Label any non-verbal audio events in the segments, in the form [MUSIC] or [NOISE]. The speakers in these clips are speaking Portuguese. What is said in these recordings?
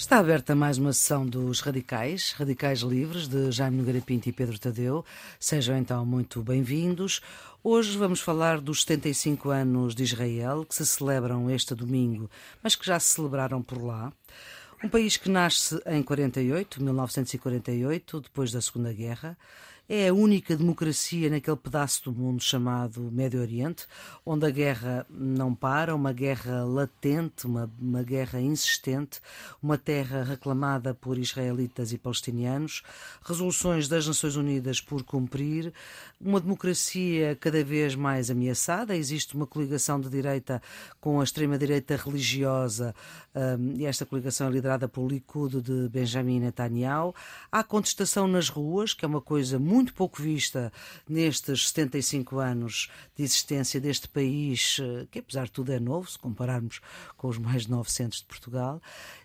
Está aberta mais uma sessão dos Radicais, Radicais Livres, de Jaime Nogueira Pinto e Pedro Tadeu. Sejam então muito bem-vindos. Hoje vamos falar dos 75 anos de Israel, que se celebram este domingo, mas que já se celebraram por lá. Um país que nasce em 48, 1948, depois da Segunda Guerra, é a única democracia naquele pedaço do mundo chamado Médio Oriente, onde a guerra não para, uma guerra latente, uma, uma guerra insistente, uma terra reclamada por israelitas e palestinianos, resoluções das Nações Unidas por cumprir, uma democracia cada vez mais ameaçada. Existe uma coligação de direita com a extrema-direita religiosa, um, e esta coligação é liderada pelo Likud de Benjamin Netanyahu. Há contestação nas ruas, que é uma coisa muito muito pouco vista nestes 75 anos de existência deste país, eh, que apesar de tudo é novo, se compararmos com os mais de 900 de Portugal.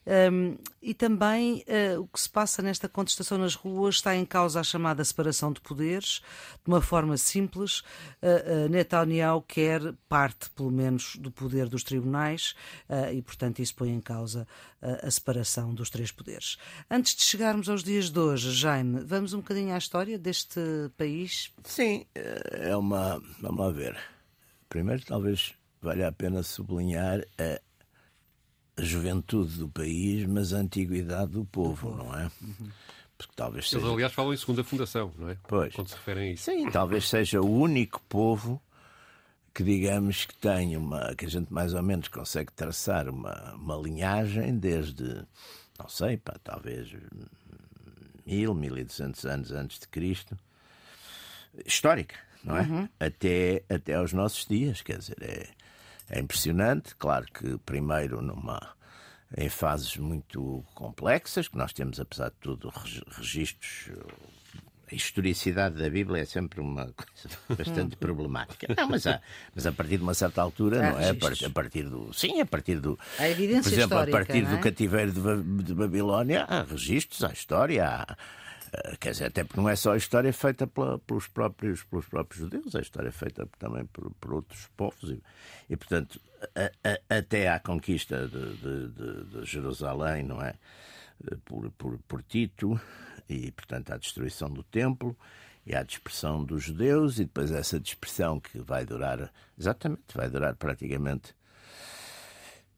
Um, e também uh, o que se passa nesta contestação nas ruas está em causa a chamada separação de poderes, de uma forma simples. Uh, uh, Netanyahu quer parte, pelo menos, do poder dos tribunais e, portanto, isso põe em causa a separação dos três poderes. Antes de chegarmos aos dias de hoje, Jaime, vamos um bocadinho à história deste país? Sim, é uma. Vamos lá ver. Primeiro, talvez valha a pena sublinhar a a juventude do país, mas a antiguidade do povo, não é? Uhum. Porque talvez seja... Eles, aliás, falam em segunda fundação, não é? Pois. Quando se referem a isso. Sim, talvez seja o único povo que, digamos, que tem uma. que a gente mais ou menos consegue traçar uma, uma linhagem desde, não sei, pá, talvez mil, mil e duzentos anos antes de Cristo, histórica, não é? Uhum. Até, até aos nossos dias, quer dizer, é é impressionante. Claro que primeiro numa em fases muito complexas, que nós temos, apesar de tudo, registros. A historicidade da Bíblia é sempre uma [LAUGHS] coisa bastante problemática. Não, mas, há, mas a partir de uma certa altura, não é? A partir do. Sim, a partir do. A evidência Por exemplo, a partir é? do cativeiro de Babilónia, há registros, há história, há eh, quer dizer, até porque não é só a história feita pela, pelos, próprios, pelos próprios judeus, a história é feita também por, por outros povos. E, e portanto, a, a, até à conquista de, de, de, de, Jerusalém, não é? Eh, por, por, por Tito, e portanto à destruição do templo e à dispersão dos judeus, e depois essa dispersão que vai durar, exatamente, vai durar praticamente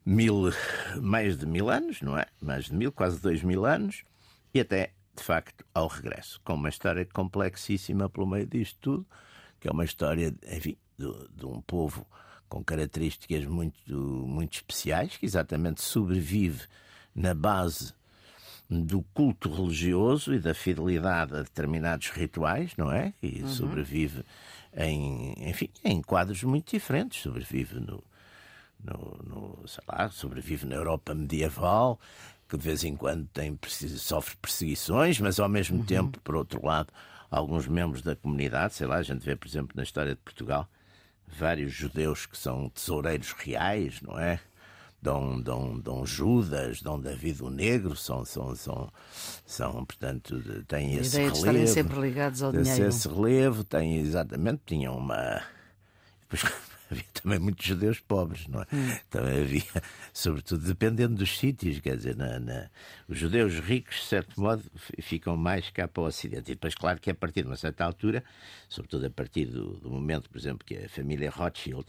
mil, mais de mil anos, não é? Mais de mil, quase dois mil anos, e até de facto, ao regresso, com uma história complexíssima pelo meio disto tudo, que é uma história, enfim, de, de um povo com características muito, muito especiais, que exatamente sobrevive na base do culto religioso e da fidelidade a determinados rituais, não é? E uhum. sobrevive em, enfim, em quadros muito diferentes. Sobrevive no, no, no, sei lá, sobrevive na Europa medieval, que de vez em quando tem, sofre perseguições, mas ao mesmo uhum. tempo, por outro lado, alguns membros da comunidade, sei lá, a gente vê, por exemplo, na história de Portugal, vários judeus que são tesoureiros reais, não é? Dom, Dom, Dom Judas, Dom David o Negro, são, são, são, são portanto, têm esse relevo. estarem sempre ligados ao dinheiro. Esse relevo, têm exatamente, tinham uma. Depois, [LAUGHS] havia também muitos judeus pobres, não é? Hum. Também havia, [LAUGHS] sobretudo dependendo dos sítios, quer dizer, na, na, os judeus ricos, de certo modo, ficam mais cá para o Ocidente. E depois, claro que a partir de uma certa altura, sobretudo a partir do, do momento, por exemplo, que a família Rothschild,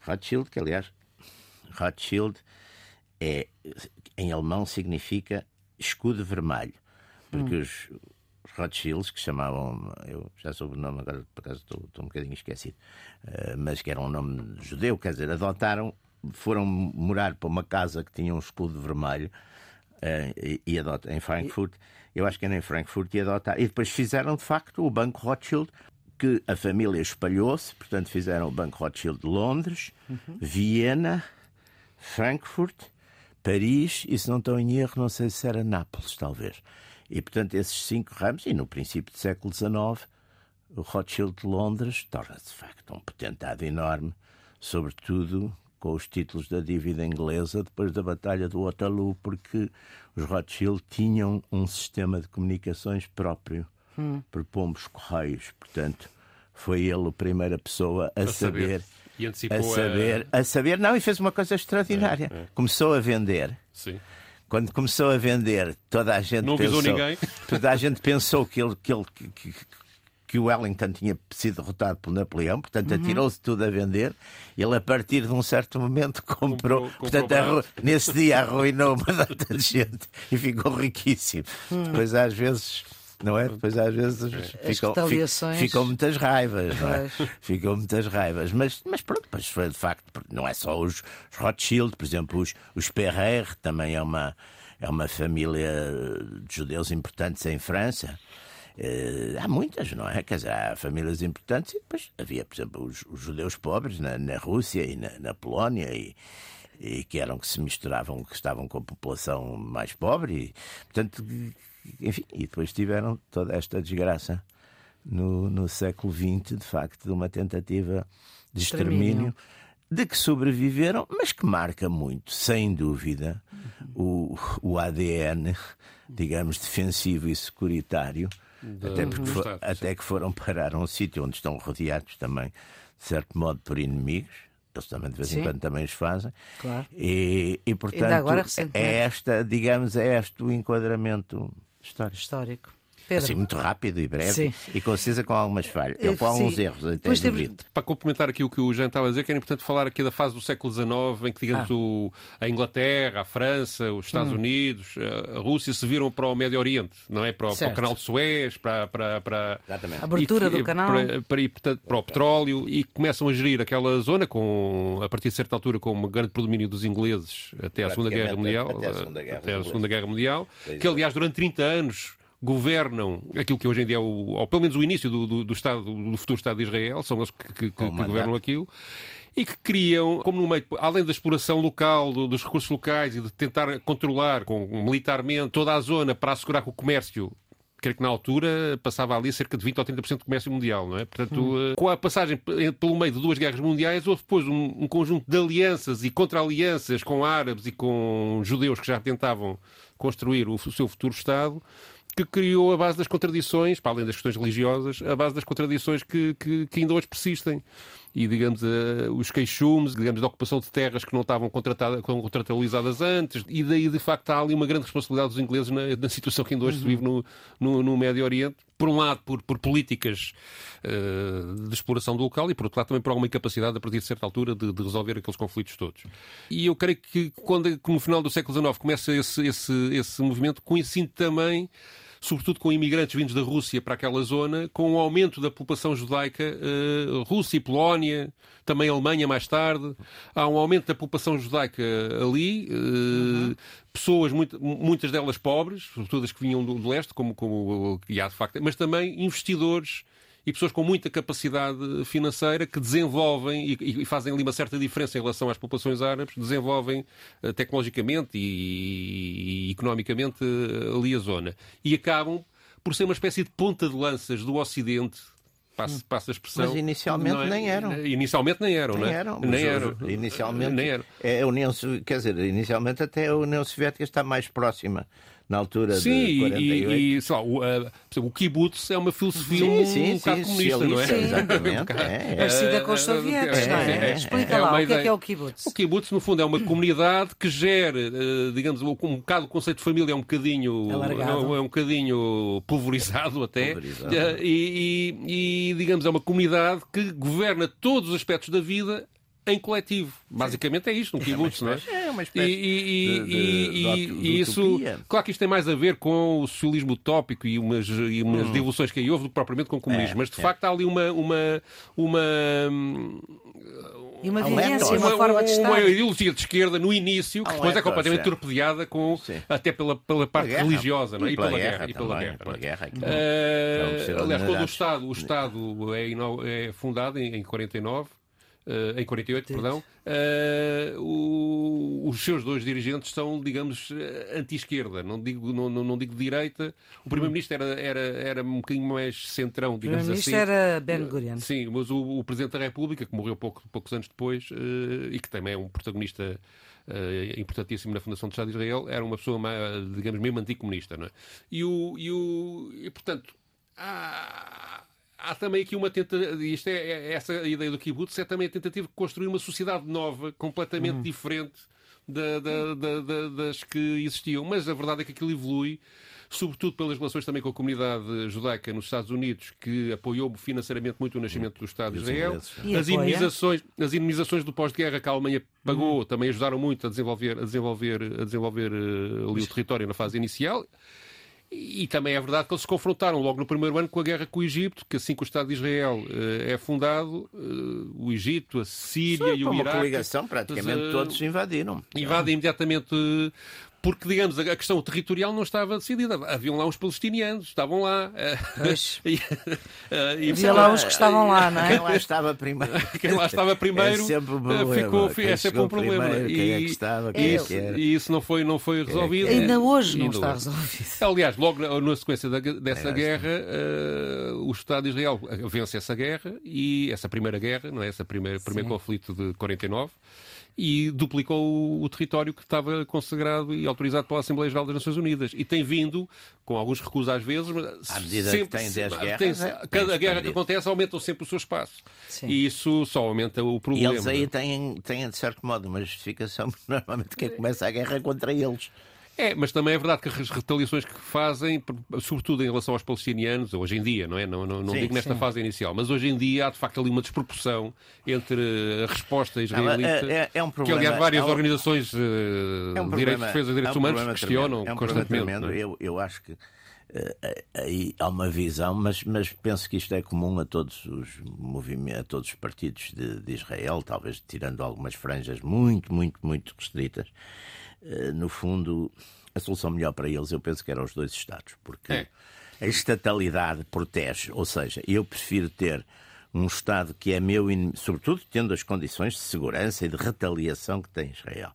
Rothschild, que aliás, Rothschild é, em alemão significa escudo vermelho, porque hum. os Rothschilds, que chamavam, eu já soube o nome agora, por acaso estou, estou um bocadinho esquecido, uh, mas que era um nome judeu, quer dizer, adotaram, foram morar para uma casa que tinha um escudo vermelho uh, e, e em Frankfurt, eu acho que era em Frankfurt, e adotaram, e depois fizeram de facto o Banco Rothschild, que a família espalhou-se, portanto fizeram o Banco Rothschild de Londres, uhum. Viena, Frankfurt, Paris e, se não estou em erro, não sei se era Nápoles, talvez. E, portanto, esses cinco ramos, e no princípio do século XIX, o Rothschild de Londres torna-se, de facto, um potentado enorme, sobretudo com os títulos da dívida inglesa depois da Batalha do Waterloo, porque os Rothschild tinham um sistema de comunicações próprio hum. por pombos correios. Portanto, foi ele a primeira pessoa a, a saber. saber a saber, a... a... saber, não, e fez uma coisa extraordinária. É, é. Começou a vender. Sim quando começou a vender, toda a gente não pensou, ninguém. [LAUGHS] Toda a gente pensou que ele, que ele que, que o Wellington tinha sido derrotado por Napoleão, portanto uhum. atirou-se tudo a vender. Ele, a partir de um certo momento, [LAUGHS] comprou. comprou portanto, comprou nesse dia arruinou uma data de gente e ficou riquíssimo. Hum. Depois, às vezes. Não é? Depois às vezes ficam, ficam muitas raivas, não é? Ficam muitas raivas. Mas, mas pronto, pois foi de facto, não é só os, os Rothschild, por exemplo, os, os Perrer, também é uma, é uma família de judeus importantes em França. Uh, há muitas, não é? Quer dizer, há famílias importantes e depois havia, por exemplo, os, os judeus pobres na, na Rússia e na, na Polónia e, e, que eram que se misturavam, que estavam com a população mais pobre e, portanto, enfim, e depois tiveram toda esta desgraça no, no século XX, de facto, de uma tentativa de extermínio. de que sobreviveram, mas que marca muito, sem dúvida, o, o ADN, digamos, defensivo e securitário até, porque for, Estado, até que foram parar a um sítio onde estão rodeados também, de certo modo, por inimigos. Eles também de vez em quando também os fazem. Claro. E, e portanto, agora, é esta, digamos, é este o enquadramento histórico. Pedro. Assim, muito rápido e breve Sim. e concisa com algumas falhas, eu, com alguns erros. Até temos... Para complementar aqui o que o Jean estava a dizer, que era importante falar aqui da fase do século XIX, em que, digamos, ah. o, a Inglaterra, a França, os Estados hum. Unidos, a Rússia se viram para o Médio Oriente, não é? Para, para o canal de Suez, para. para, para a abertura do canal. Para, para, ir, portanto, para o petróleo e começam a gerir aquela zona, com, a partir de certa altura, com um grande predomínio dos ingleses até a Segunda Guerra Mundial. Até a Segunda Guerra, até a Segunda Guerra Mundial, que aliás durante 30 anos governam aquilo que hoje em dia é o, ou pelo menos o início do, do, do Estado, do futuro Estado de Israel, são eles que, que, que governam aquilo e que criam, como no meio, além da exploração local, dos recursos locais e de tentar controlar com, militarmente toda a zona para assegurar que o comércio creio que na altura passava ali cerca de 20 ou 30% do comércio mundial, não é? Portanto, hum. com a passagem pelo meio de duas guerras mundiais, houve depois um, um conjunto de alianças e contra-alianças com árabes e com judeus que já tentavam construir o, o seu futuro Estado que criou a base das contradições, para além das questões religiosas, a base das contradições que, que, que ainda hoje persistem. E, digamos, uh, os queixumes, digamos, da ocupação de terras que não estavam contratualizadas antes, e daí, de facto, há ali uma grande responsabilidade dos ingleses na, na situação que ainda hoje uhum. se vive no, no, no, Médio Oriente. Por um lado, por, por políticas uh, de exploração do local, e por outro lado, também por alguma incapacidade, a partir de certa altura, de, de resolver aqueles conflitos todos. E eu creio que, quando, no final do século XIX começa esse, esse, esse movimento, coincide também sobretudo com imigrantes vindos da Rússia para aquela zona, com o aumento da população judaica, uh, Rússia e Polónia, também Alemanha mais tarde. Há um aumento da população judaica ali, uh, pessoas, muitas delas pobres, sobretudo as que vinham do, do leste, como, como e há de facto, mas também investidores e pessoas com muita capacidade financeira que desenvolvem e, e, fazem ali uma certa diferença em relação às populações árabes, desenvolvem uh, tecnologicamente e, e, economicamente uh, ali a zona. E acabam por ser uma espécie de ponta de lanças do Ocidente Passa, passa a expressão. Mas inicialmente é, nem eram. Inicialmente nem eram, nem não é? Eram, nem eram. Inicialmente, nem eram. É a União, quer dizer, inicialmente até a União Soviética está mais próxima na altura sim, de 48. E, e sei lá, o, uh, o kibbutz é uma filosofia sim, um, sim, um bocado comunista, não é? Sim, exatamente. é, [LAUGHS] é. Parecida com os soviéticos, não é? Explica lá, o que é que é o kibbutz? O kibbutz, no fundo, é uma comunidade que gera, uh, digamos, um, um bocado o conceito de família é um bocadinho, é um bocadinho pulverizado até, pulverizado. Uh, e, e, e, digamos, é uma comunidade que governa todos os aspectos da vida em coletivo. Basicamente é isto, um kibbutz, não é? É uma espécie e, de, de, de, e isso, claro que isto tem mais a ver com o socialismo utópico e umas, e umas hum. devoluções que aí houve do que propriamente com o comunismo, é, mas de é. facto há ali uma, uma, uma e uma vivência, uma, uma, forma de estar. Uma ideologia de esquerda no início, que depois é completamente torpedeada com, até pela, pela parte religiosa não é? e, pela guerra. E pela guerra. Pela guerra uh, aliás, todo o Estado, o Estado é, é fundado em 49 Uh, em 48, perdão, uh, o, os seus dois dirigentes são, digamos, eh, anti-esquerda, não digo, não, não, não, digo direita. O Primeiro-Ministro era, era, era um bocadinho mais centrão, digamos assim. O Primeiro-Ministro era Ben Gurion. Sim, mas o, o, Presidente da República, que morreu pouco, poucos anos depois, uh, e que também é um protagonista importantíssimo na Fundação do Estado de Israel, era uma pessoa, digamos, mesmo anticomunista. Não é? e, o, e, o, e, portanto, há, há também aqui uma tentativa, isto é, é, essa ideia do kibbutz, é também a tentativa de construir uma sociedade nova, completamente uhum. diferente da, da, da, das que existiam. Mas a verdade é que aquilo evolui sobretudo pelas relações também com a comunidade judaica nos Estados Unidos, que apoiou financeiramente muito o nascimento do Estado de Israel. As indemnizações, as indemnizações do pós-guerra que a Alemanha pagou uhum. também ajudaram muito a desenvolver, a desenvolver, a desenvolver uh, ali o território na fase inicial. E também é verdade que eles se confrontaram logo no primeiro ano com a guerra com o Egito, que assim que o Estado de Israel uh, é fundado, uh, o Egito, a Síria e o Iraque... uma coligação, praticamente uh, todos invadiram. Invadem imediatamente porque, digamos, a questão territorial não estava decidida. Haviam lá uns palestinianos, estavam lá. Pois. [LAUGHS] e, e, Havia lá uns que estavam lá, não é? Quem lá estava primeiro. [LAUGHS] Quem lá estava primeiro é sempre um problema. Ficou, é sempre um problema. Primeiro, quem é que estava, quem é, que era. E isso não foi, não foi resolvido. Ainda hoje não está resolvido. Aliás, logo na, na sequência da, dessa é, guerra, uh, o Estado de Israel vence essa guerra e essa primeira guerra, não é? Esse primeiro, primeiro conflito de 49 e duplicou o, território que estava consagrado e autorizado pela Assembleia Geral das Nações Unidas. E tem vindo, com alguns recuos às vezes, mas à medida sempre, que tem 10 guerras, tem, é, cada guerra que acontece aumenta sempre o seu espaço. Sim. E isso só aumenta o problema. E eles aí têm, têm, de certo modo, uma justificação, [LAUGHS] porque normalmente quem começa a guerra é contra eles. É, mas também é verdade que as retaliações que fazem, sobretudo em relação aos palestinianos, hoje em dia, não é? Não, não, não sim, digo nesta sim. fase inicial, mas hoje em dia há de facto ali uma desproporção entre a resposta israelita, não, é, é, é um problema, que aliás várias é um, organizações uh, é um de defesa de direitos é um humanos questionam é um constantemente. É? Eu, eu acho que uh, aí há uma visão, mas, mas penso que isto é comum a todos os movimentos, a todos os partidos de, de Israel, talvez tirando algumas franjas muito, muito, muito restritas eh, no fundo, a solução melhor para eles eu penso que eram os dois Estados, porque é. a estatalidade protege, ou seja, eu prefiro ter um Estado que é meu, sobretudo tendo as condições de segurança e de retaliação que tem Israel.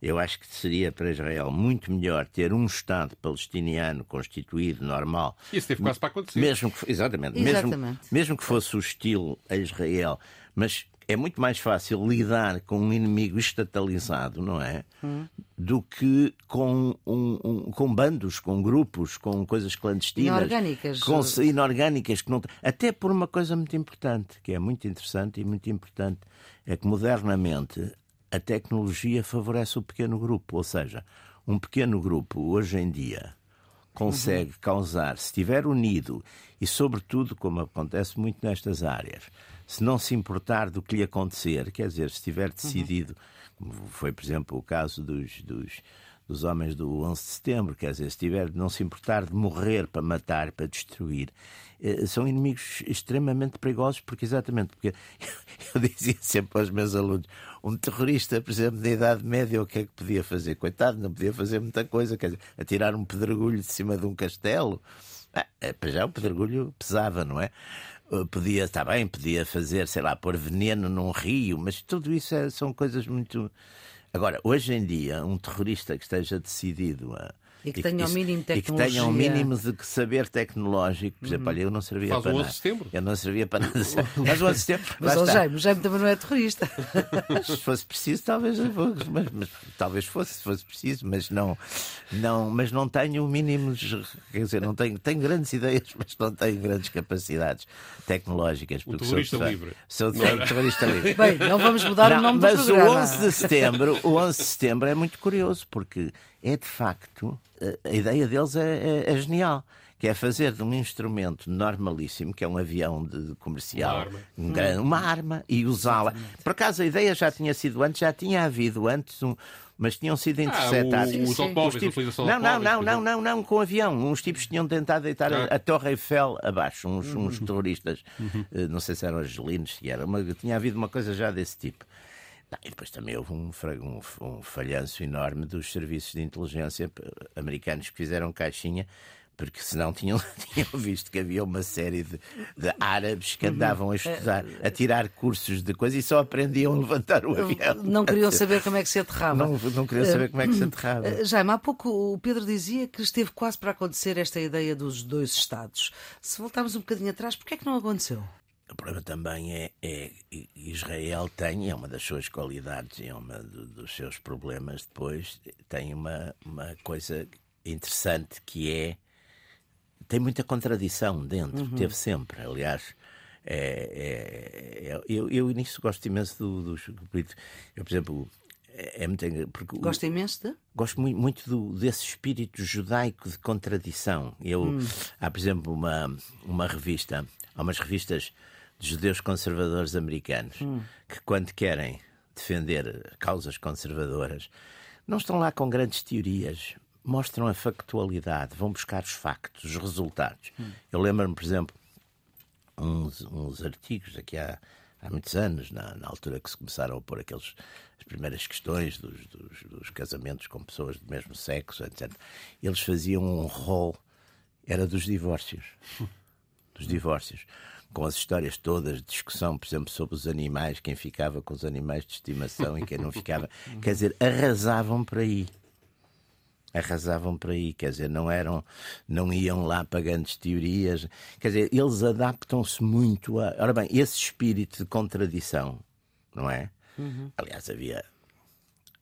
Eu acho que seria para Israel muito melhor ter um Estado palestiniano constituído, normal. Isso teve quase para acontecer. Mesmo que, exatamente, exatamente. Mesmo, mesmo que fosse hostil a Israel, mas é muito mais fácil lidar com um inimigo estatalizado, não é? Hum. Do que com, um, um, com bandos, com grupos, com coisas clandestinas. Inorgânicas. Com, inorgânicas. Que não, até por uma coisa muito importante, que é muito interessante e muito importante, é que modernamente a tecnologia favorece o pequeno grupo. Ou seja, um pequeno grupo, hoje em dia, consegue uhum. causar, se estiver unido e, sobretudo, como acontece muito nestas áreas, se não se importar do que lhe acontecer, quer dizer, se estiver decidido, como foi, por exemplo, o caso dos, dos, dos homens do 11 de setembro, quer dizer, se tiver não se importar de morrer para matar, para destruir, eh, são inimigos extremamente perigosos, porque exatamente, porque [LAUGHS] eu, dizia sempre aos meus alunos, um terrorista, por exemplo, da Idade Média, o que é que podia fazer? Coitado, não podia fazer muita coisa, quer dizer, atirar um pedregulho de cima de um castelo. Ah, eh, para já o pedregulho pesava, não é? Eh, podia, está bem, podia fazer, sei lá, pôr veneno num rio, mas tudo isso é, são coisas muito. Agora, hoje em dia, um terrorista que esteja decidido a, e que tenha o mínimo de tecnologia. E que tenha um mínimo de saber tecnológico. Por exemplo, uhum. olha, eu não servia Faz para nada. Faz o 11 de setembro. Eu não servia para nada. [LAUGHS] [LAUGHS] Mas o 11 de setembro. Mas o Jaime, o Jaime também não é terrorista. [LAUGHS] se fosse preciso, talvez mas, mas, talvez fosse, se fosse preciso, mas não, não, mas não tenho o mínimo, quer dizer, não tenho, tenho grandes ideias, mas não tenho grandes capacidades tecnológicas. Um terrorista sou, livre. Sou, sou um terrorista livre. Bem, não vamos mudar não, o nome mas do programa. Mas o 11 de setembro, o 11 de setembro é muito curioso, porque é de facto, a, ideia deles é, é, é, genial. Que é fazer de um instrumento normalíssimo, que é um avião de, comercial, uma arma, um grande, uma arma e usá-la. Por acaso a ideia já tinha sido antes, já tinha havido antes um, mas tinham sido interceptados. Ah, os automóveis, tipos... não, não, não, não, não, não, com avião. Uns tipos tinham tentado deitar ah. a, a Torre Eiffel abaixo, uns, uns uhum. terroristas, uhum. Uh, não sei se eram argelinos, se era, mas tinha havido uma coisa já desse tipo. E depois também houve um, um, um falhanço enorme dos serviços de inteligência americanos que fizeram caixinha porque senão tinham, [LAUGHS] tinham visto que havia uma série de, de árabes que uhum. andavam a estudar, a tirar cursos de coisas e só aprendiam a levantar o avião. Não queriam [LAUGHS] saber como é que se aterrava. Não, não queriam saber como é que se aterrava. Eh, Jaime, há pouco o Pedro dizia que esteve quase para acontecer esta ideia dos dois Estados. Se voltarmos um bocadinho atrás, porquê é que não aconteceu? O problema também é, é Israel tem, é uma das suas qualidades e é uma dos seus problemas depois, tem uma, uma coisa interessante que é tem muita contradição dentro, uhum. teve sempre, aliás. É, é, é, eu, eu nisso gosto imenso dos do, do, Eu, por exemplo, é, é muito porque Gosta imenso de? Gosto muito, muito do, desse espírito judaico de contradição. Eu, hum. Há, por exemplo, uma, uma revista, há umas revistas judeus conservadores americanos hum. que, quando querem defender causas conservadoras, não estão lá com grandes teorias, mostram a factualidade, vão buscar os factos, os resultados. Hum. Eu lembro-me, por exemplo, uns, uns artigos aqui há, há muitos anos, na, na, altura que se começaram a pôr aqueles, as primeiras questões dos, dos, dos casamentos com pessoas do mesmo sexo, etc. Eles faziam um rol, era dos divórcios. [LAUGHS] Dos divórcios com as histórias todas de discussão, por exemplo, sobre os animais, quem ficava com os animais de estimação e quem não ficava. [LAUGHS] Quer dizer, arrasavam por aí arrasavam por aí, quer dizer, não eram, não iam lá para grandes teorias, quer dizer, eles adaptam-se muito a. Ora bem, esse espírito de contradição, não é? Uhum. Aliás, havia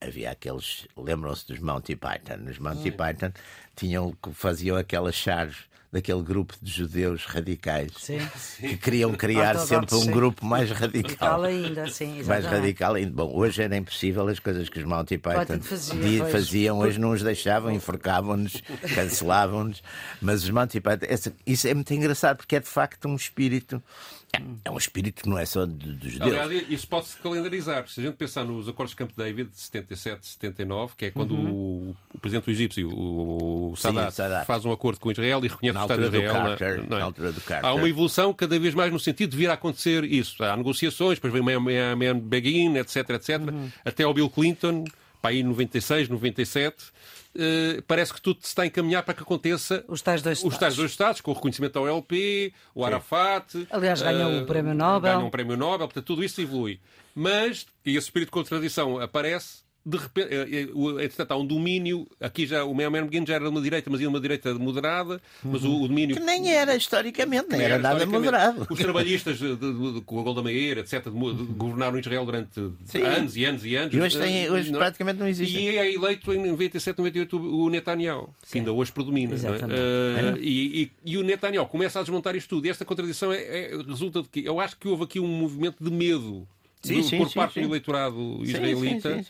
havia aqueles, lembram-se dos Monty Python, os Monty Python tinham, faziam aquelas chaves daquele grupo de judeus radicais sim. que queriam criar sempre um sim. grupo mais radical. ainda, sim, mais radical ainda. Bom, hoje era impossível as coisas que os Monty Python fazia, faziam, hoje não os deixavam, enforcavam-nos, [LAUGHS] cancelavam-nos. Mas os Monty Python, isso é muito engraçado porque é de facto um espírito é um espírito que não é só dos judeus. Aliás, isso pode-se calendarizar. Se a gente pensar nos acordos de Camp David de 77, 79, que é quando uhum. o, o, presidente egípcio, o, o Sadat, Sim, Sadat, faz um acordo com Israel e reconhece o Estado de Israel. Carter, na, é? Há uma evolução cada vez mais no sentido de vir a acontecer isso. Há negociações, depois vem o Man Begin, etc, etc, uhum. até ao Bill Clinton, para aí 96, 97 uh, parece que tudo se está a encaminhar para que aconteça os tais dois Estados, tais dois estados com o reconhimento ao LP, o Arafat. Aliás, ganhou uh, um prémio Nobel. Ganhou um prémio Nobel, portanto, tudo isso evolui. Mas, e esse espírito de contradição aparece de repente, eh, eh, entretanto, há um domínio. Aqui já o Meoman Begin já era de uma direita, mas ia uma direita moderada. Mas o, o domínio. Que nem era historicamente, nem era, era nada moderado. Os trabalhistas de, de, de, com a Golda Meir, etc., governaram Israel durante Sim. anos e anos e anos. E hoje, tem, hoje não, praticamente não existe. E é eleito em 97, 98 o Netanyahu, que ainda hoje predomina. É? Uh, e, e, e, o Netanyahu começa a desmontar isto tudo. E esta contradição é, é, resulta de que eu acho que houve aqui um movimento de medo. Sim, do, sim, por parte do eleitorado israelita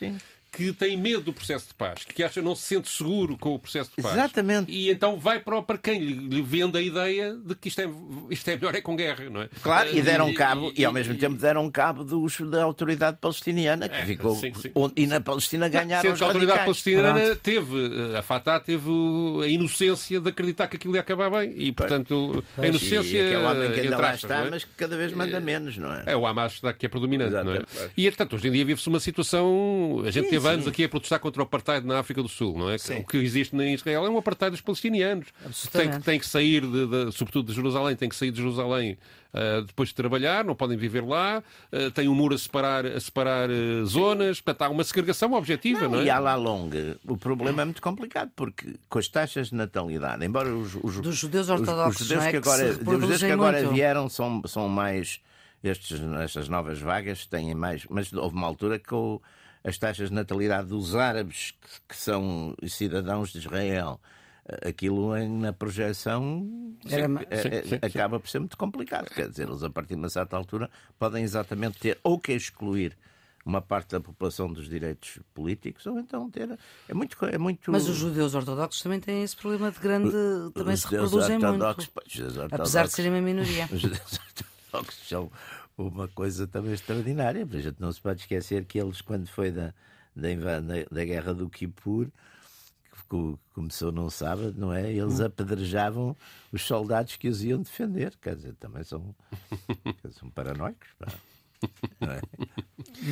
que tem medo do processo de paz, que acha não se sente seguro com o processo de paz. Exatamente. E então vai para, para quem lhe vende a ideia de que isto é, isto é melhor é com guerra, não é? Claro, e deram cabo, e, e, e ao mesmo temmo deram cabo do, da autoridade palestiniana, que é, ficou. Sim, sim. E na Palestina ganharam não, os a autoridade palestiniana Pronto. teve, a Fatah teve a inocência de acreditar que aquilo ia acabar bem. E, portanto, pois. a inocência. E aquele homem que ainda lá está, é? mas que cada vez manda menos, não é? É o Hamas que é predominante, não é? E, portanto, hoje em dia vive-se uma situação. A gente sim, teve anos aqui a protestar contra o apartheid na África do Sul, não é? Sim. O que existe em Israel é um apartheid dos palestinianos. Tem, tem que sair, de, de, sobretudo de Jerusalém, tem que sair de Jerusalém Uh, depois de trabalhar, não podem viver lá, uh, tem um muro a separar, a separar uh, zonas, portanto há uma segregação objetiva, não, não é? E à la longa, o problema é muito complicado, porque com as taxas de natalidade, embora os, os dos judeus ortodoxos, os, os judeus é? que agora, os judeus que agora vieram são, são mais estes, estas novas vagas têm mais, mas houve uma altura que o, as taxas de natalidade dos árabes que, que são cidadãos de Israel aquilo na projeção Era... Sim, sim, sim, acaba por ser muito complicado. Quer dizer, eles a partir de uma certa altura podem exatamente ter ou que excluir uma parte da população dos direitos políticos ou então ter é muito é muito mas os judeus ortodoxos também têm esse problema de grande também os se reproduzem muito. apesar de serem uma minoria. [LAUGHS] Os judeus ortodoxos são uma coisa também extraordinária. A gente não se pode esquecer que eles, quando foi da, da, da guerra do Kippur, que começou num sábado, não é? Eles hum. apedrejavam os soldados que os iam defender. Quer dizer, também são, são paranoicos. É?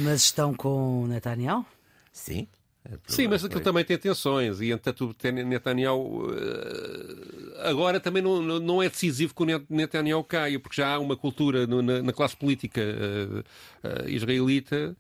Mas estão com Netanyahu? Sim. É Sim, mas aquilo também tem tensões e entretanto Netanyahu uh, agora também não, não é decisivo que o Netanyahu caia, porque já há uma cultura na, na classe política uh, uh, israelita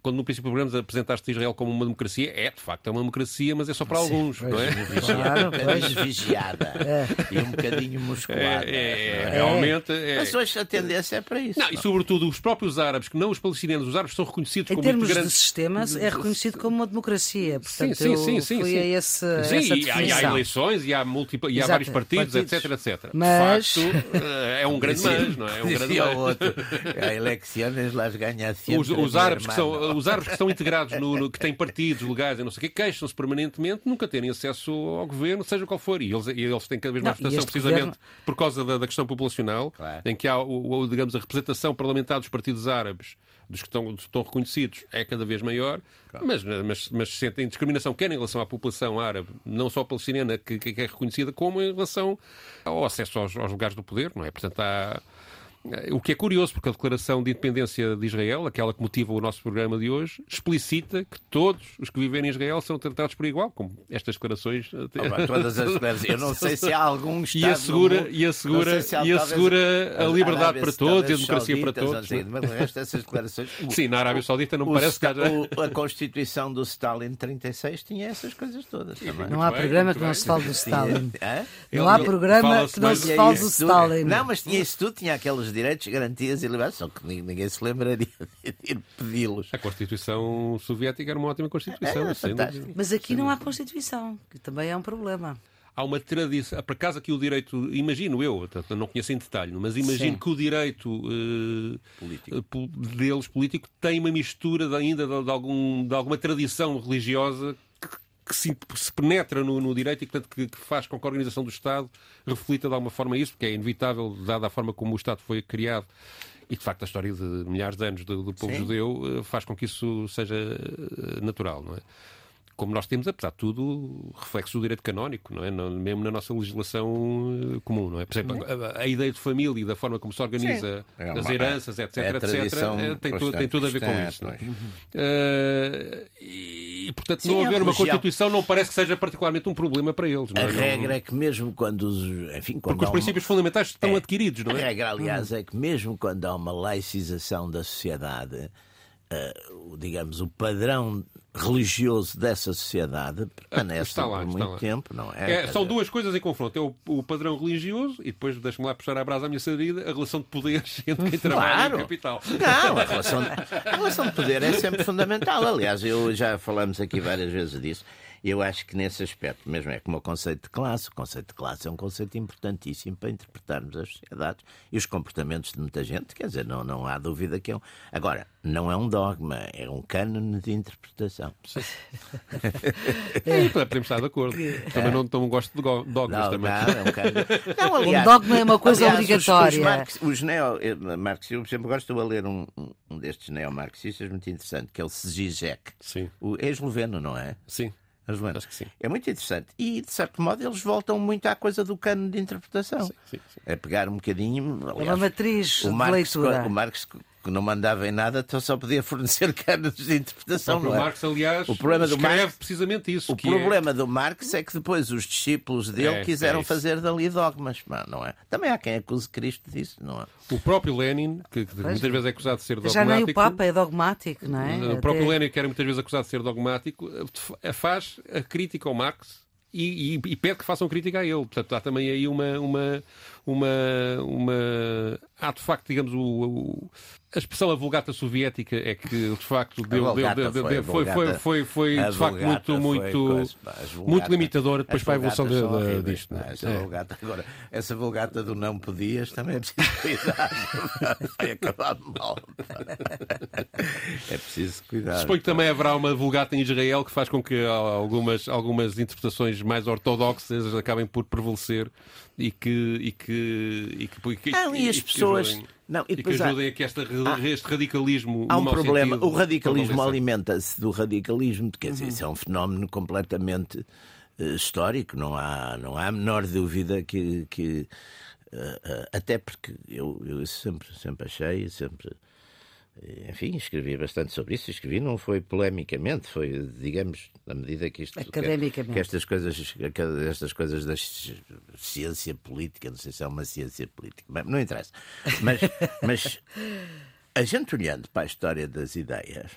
quando no princípio do programa apresentaste Israel como uma democracia, é de facto é uma democracia, mas é só para Sim, alguns, não é? Vigiada, vigiada é. e um bocadinho musculada. É, é, é, realmente. É. Mas hoje a tendência é para isso. Não, não, e sobretudo os próprios árabes, que não os palestinianos, os árabes são reconhecidos em como termos grandes... de sistemas, é reconhecido como uma democracia. Portanto, sim, sim, sim, fui sim. a esse, sim, essa e, há, há eleições e há, e há vários partidos, partidos, etc, etc. Mas... De facto, eh, é um grande mas, não é? É um grande mas. Outro, há eleições, las ganha sempre. Os, os árabes que são são, os árabes que estão integrados, no, no, que têm partidos legais e não sei o quê, queixam-se permanentemente nunca terem acesso ao governo, seja qual for. E eles, e eles têm cada vez mais votação, precisamente governo... por causa da, da questão populacional, claro. em que há, o, o, digamos, a representação parlamentar dos partidos árabes dos que estão, estão reconhecidos é cada vez maior, claro. mas, mas, mas sentem discriminação quer em relação à população árabe, não só palestinina, que, que é reconhecida, como em relação ao acesso aos, aos lugares do poder, não é? Portanto, há o que é curioso, porque a Declaração de Independência de Israel, aquela que motiva o nosso programa de hoje, explicita que todos os que vivem em Israel são tratados por igual, como estas declarações. Oh, todas as declarações. Eu não sei se há algum Estado. E assegura, mundo, e assegura, se e assegura a liberdade para todos e a democracia para todos. Assim, mas o resto dessas declarações. [LAUGHS] Sim, na Arábia Saudita não parece que haja. A Constituição do Stalin de 36 tinha essas coisas todas. Também. Não há bem, programa que não se fale do Stalin. Não há programa que não se fale do Stalin. Não, mas tinha isso tudo, tinha aqueles direitos, garantias e liberdades, só que ninguém se lembraria de ir pedi-los. A Constituição Soviética era uma ótima Constituição. É, Mas aqui não há Constituição, que também é um problema há uma tradição. Por acaso aqui o direito, imagino eu, não conheço em detalhe, mas imagino Sim. que o direito uh, político. Uh, deles, político, tem uma mistura de, ainda de, de, algum, de alguma tradição religiosa que se, se penetra no, no, direito e portanto, que, que, faz com que a organização do Estado reflita de alguma forma isso, porque é inevitável, dada a forma como o Estado foi criado. E de facto a história de milhares de anos do, do povo Sim. judeu eh, faz com que isso seja eh, natural, não é? Como nós temos, apesar de tudo, reflexo do direito canónico, não é? Não, mesmo na nossa legislação uh, comum, não é? Por exemplo, a, a, ideia de família e da forma como se organiza é as heranças, etc, é etc, é, tem, tudo, tem tudo a ver com isso. Não é? Uh, e, portanto, Sim, não haver uma Constituição não parece que seja particularmente um problema para eles. Não é? A regra é que mesmo quando os... Enfim, quando Porque os princípios uma... fundamentais estão é, adquiridos, não é? A regra, aliás, é que mesmo quando há uma laicização da sociedade uh, digamos, o padrão religioso dessa sociedade permanece lá, por muito tempo, não é? é são duas coisas em confronto. É o, o padrão religioso e depois, deixa-me lá puxar a brasa à minha saída, a relação de poderes [LAUGHS] entre quem trabalha claro. e capital. Não, a relação, de, a relação de poder é sempre fundamental. Aliás, eu já falamos aqui várias vezes disso. Eu acho que nesse aspecto, mesmo é como o conceito de classe, o conceito de classe é um conceito importantíssimo para interpretarmos as sociedades e os comportamentos de muita gente, quer dizer, não, não há dúvida que é um. Agora, não é um dogma, é um cânone de interpretação. [LAUGHS] é, podemos estar de acordo. Também não, não gosto de dogmas não, também. Não, é um cânone. [LAUGHS] Não, aliás, um dogma é uma coisa aliás, obrigatória. Os, os, marx, os neo, Marx, eu, por exemplo, gosto de ler um, um destes neomarxistas muito interessante, que é o Zizek. Sim. O, é esloveno, não é? Sim. Acho que sim. É muito interessante. E, de certo modo, eles voltam muito à coisa do cano de interpretação. Sim, sim, sim. É pegar um bocadinho. Aliás, é uma matriz o Marx, de leitura. O Marx que não mandava em nada, então só podia [LAUGHS] fornecer canos de interpretação. O, é? Marx, aliás, o problema do Marx, precisamente isso. O problema é... do Marx é que depois os discípulos dele é, quiseram é fazer dali dogmas, não é? Também há quem acuse Cristo disso, não é? O próprio Lenin, que, que muitas vezes é acusado de ser dogmático. Já nem o Papa é dogmático, não é? O próprio Lenin, que era muitas vezes acusado de ser dogmático, faz a crítica ao Marx e, e, e, pede que façam crítica a ele. Portanto, há também aí uma, uma, uma, uma há de facto, digamos, o, o, a expressão a vulgata soviética é que de facto deu, deu, deu, deu, foi, foi, foi, foi, de facto muito, muito, muito limitadora depois para a evolução de, de, disto. Não, essa, é. vulgata, agora, essa vulgata do não podias também é preciso cuidar. Vai acabar mal. É preciso cuidar. Suponho que também haverá uma vulgata em Israel que faz com que algumas, algumas interpretações mais ortodoxas acabem por prevalecer e que, e que, e que, e que, não, e as pessoas ajudem, não, e, e que ajudem há, a que este, há, este radicalismo há um problema sentido, o radicalismo alimenta-se do radicalismo quer dizer, uhum. isso é um fenómeno completamente uh, histórico não há não há a menor dúvida que, que uh, uh, até porque eu, eu sempre sempre achei sempre enfim, escrevi bastante sobre isso. Escrevi, não foi polemicamente, foi, digamos, na medida que isto. Academicamente. Que, que estas, coisas, estas coisas da ciência política, não sei se é uma ciência política, Bem, não interessa. Mas, [LAUGHS] mas a gente olhando para a história das ideias,